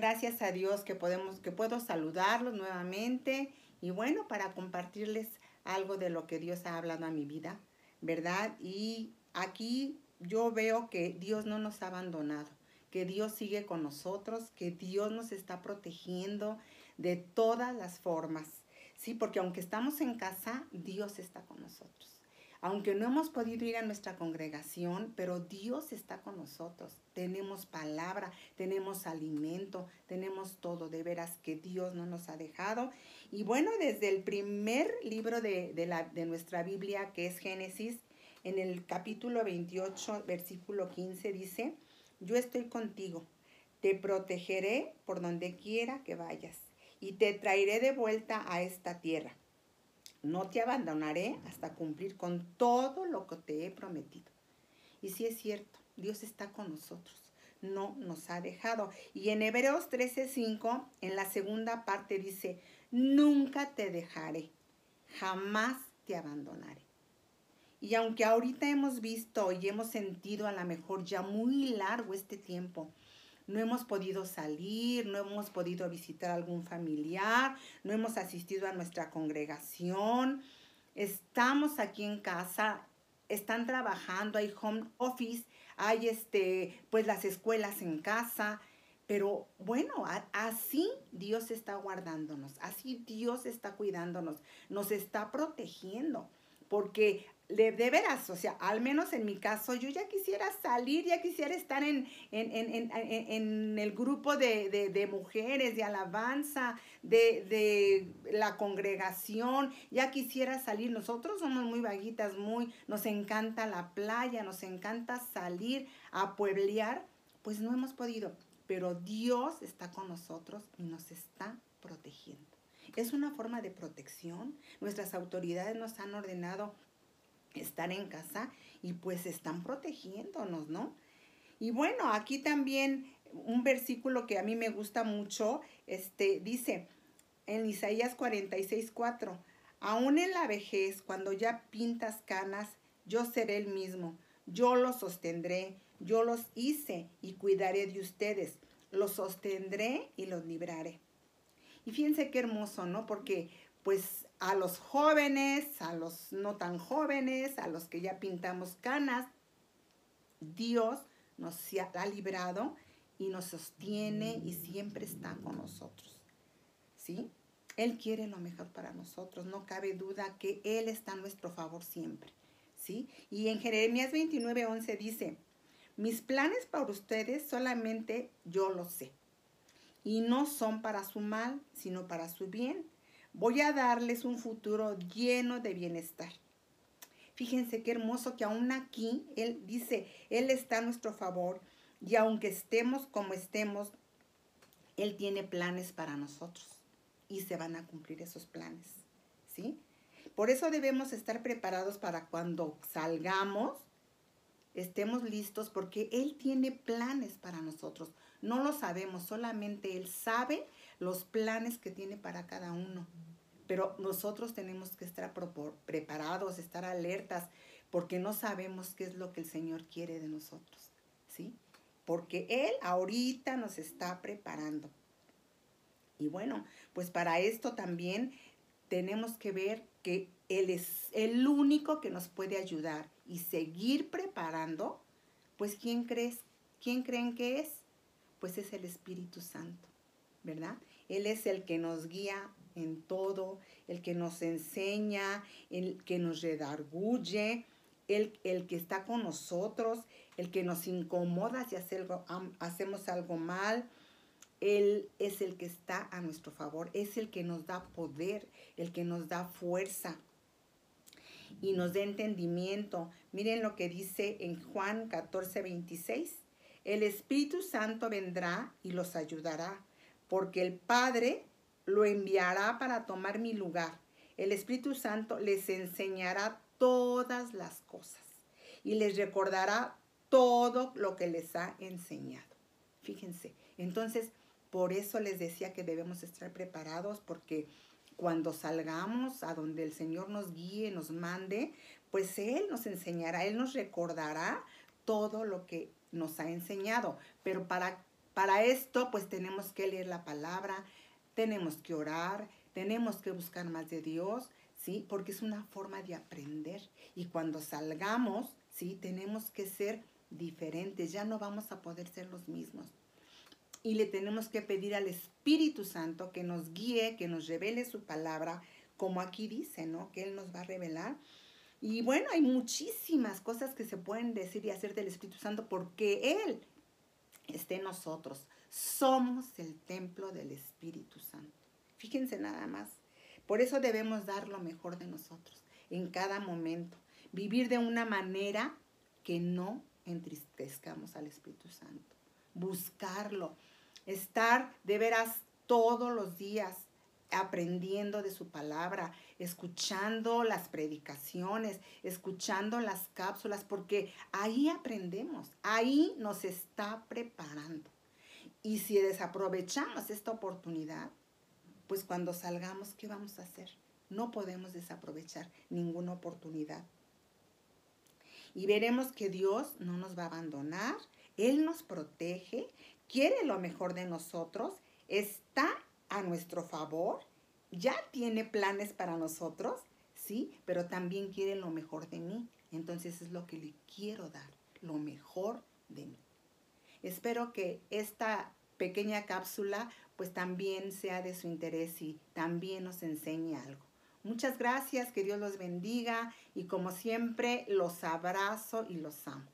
Gracias a Dios que podemos, que puedo saludarlos nuevamente y bueno, para compartirles algo de lo que Dios ha hablado a mi vida, ¿verdad? Y aquí yo veo que Dios no nos ha abandonado, que Dios sigue con nosotros, que Dios nos está protegiendo de todas las formas. Sí, porque aunque estamos en casa, Dios está con nosotros aunque no hemos podido ir a nuestra congregación, pero Dios está con nosotros. Tenemos palabra, tenemos alimento, tenemos todo. De veras que Dios no nos ha dejado. Y bueno, desde el primer libro de, la, de nuestra Biblia, que es Génesis, en el capítulo 28, versículo 15, dice, yo estoy contigo, te protegeré por donde quiera que vayas y te traeré de vuelta a esta tierra no te abandonaré hasta cumplir con todo lo que te he prometido. Y sí es cierto, Dios está con nosotros, no nos ha dejado. Y en Hebreos 13:5, en la segunda parte dice, nunca te dejaré, jamás te abandonaré. Y aunque ahorita hemos visto y hemos sentido a lo mejor ya muy largo este tiempo, no hemos podido salir, no hemos podido visitar a algún familiar, no hemos asistido a nuestra congregación, estamos aquí en casa, están trabajando, hay home office, hay este, pues las escuelas en casa, pero bueno, así Dios está guardándonos, así Dios está cuidándonos, nos está protegiendo, porque de, veras, o sea, al menos en mi caso, yo ya quisiera salir, ya quisiera estar en, en, el grupo de, mujeres, de alabanza, de, la congregación, ya quisiera salir. Nosotros somos muy vaguitas, muy, nos encanta la playa, nos encanta salir a pueblear, pues no hemos podido, pero Dios está con nosotros y nos está protegiendo. Es una forma de protección. Nuestras autoridades nos han ordenado estar en casa y pues están protegiéndonos, ¿no? Y bueno, aquí también un versículo que a mí me gusta mucho, este, dice en Isaías 46, 4, aún en la vejez, cuando ya pintas canas, yo seré el mismo, yo los sostendré, yo los hice y cuidaré de ustedes, los sostendré y los libraré. Y fíjense qué hermoso, ¿no? Porque pues a los jóvenes, a los no tan jóvenes, a los que ya pintamos canas, Dios nos ha librado y nos sostiene y siempre está con nosotros. ¿Sí? Él quiere lo mejor para nosotros, no cabe duda que Él está a nuestro favor siempre. ¿Sí? Y en Jeremías 29, 11 dice, mis planes para ustedes solamente yo los sé. Y no son para su mal, sino para su bien Voy a darles un futuro lleno de bienestar. Fíjense qué hermoso que aún aquí Él dice, Él está a nuestro favor y aunque estemos como estemos, Él tiene planes para nosotros y se van a cumplir esos planes. ¿Sí? Por eso debemos estar preparados para cuando salgamos, estemos listos porque Él tiene planes para nosotros. No lo sabemos, solamente Él sabe los planes que tiene para cada uno. Pero nosotros tenemos que estar preparados, estar alertas, porque no sabemos qué es lo que el Señor quiere de nosotros, ¿sí? Porque Él ahorita nos está preparando. Y bueno, pues para esto también tenemos que ver que Él es el único que nos puede ayudar y seguir preparando, pues ¿quién crees? ¿Quién creen que es? Pues es el Espíritu Santo, ¿verdad? Él es el que nos guía en todo, el que nos enseña, el que nos redarguye, el, el que está con nosotros, el que nos incomoda si hacemos algo mal. Él es el que está a nuestro favor, es el que nos da poder, el que nos da fuerza y nos da entendimiento. Miren lo que dice en Juan 14, 26. El Espíritu Santo vendrá y los ayudará porque el Padre lo enviará para tomar mi lugar. El Espíritu Santo les enseñará todas las cosas y les recordará todo lo que les ha enseñado. Fíjense. Entonces, por eso les decía que debemos estar preparados porque cuando salgamos a donde el Señor nos guíe, nos mande, pues Él nos enseñará, Él nos recordará todo lo que nos ha enseñado. Pero para, para esto, pues tenemos que leer la palabra, tenemos que orar, tenemos que buscar más de Dios, ¿sí? Porque es una forma de aprender. Y cuando salgamos, ¿sí? Tenemos que ser diferentes, ya no vamos a poder ser los mismos. Y le tenemos que pedir al Espíritu Santo que nos guíe, que nos revele su palabra, como aquí dice, ¿no? Que Él nos va a revelar. Y bueno, hay muchísimas cosas que se pueden decir y hacer del Espíritu Santo porque Él esté en nosotros. Somos el templo del Espíritu Santo. Fíjense nada más. Por eso debemos dar lo mejor de nosotros en cada momento. Vivir de una manera que no entristezcamos al Espíritu Santo. Buscarlo. Estar de veras todos los días aprendiendo de su palabra, escuchando las predicaciones, escuchando las cápsulas, porque ahí aprendemos, ahí nos está preparando. Y si desaprovechamos esta oportunidad, pues cuando salgamos, ¿qué vamos a hacer? No podemos desaprovechar ninguna oportunidad. Y veremos que Dios no nos va a abandonar, Él nos protege, quiere lo mejor de nosotros, está a nuestro favor, ya tiene planes para nosotros, sí, pero también quiere lo mejor de mí. Entonces es lo que le quiero dar, lo mejor de mí. Espero que esta pequeña cápsula pues también sea de su interés y también nos enseñe algo. Muchas gracias, que Dios los bendiga y como siempre los abrazo y los amo.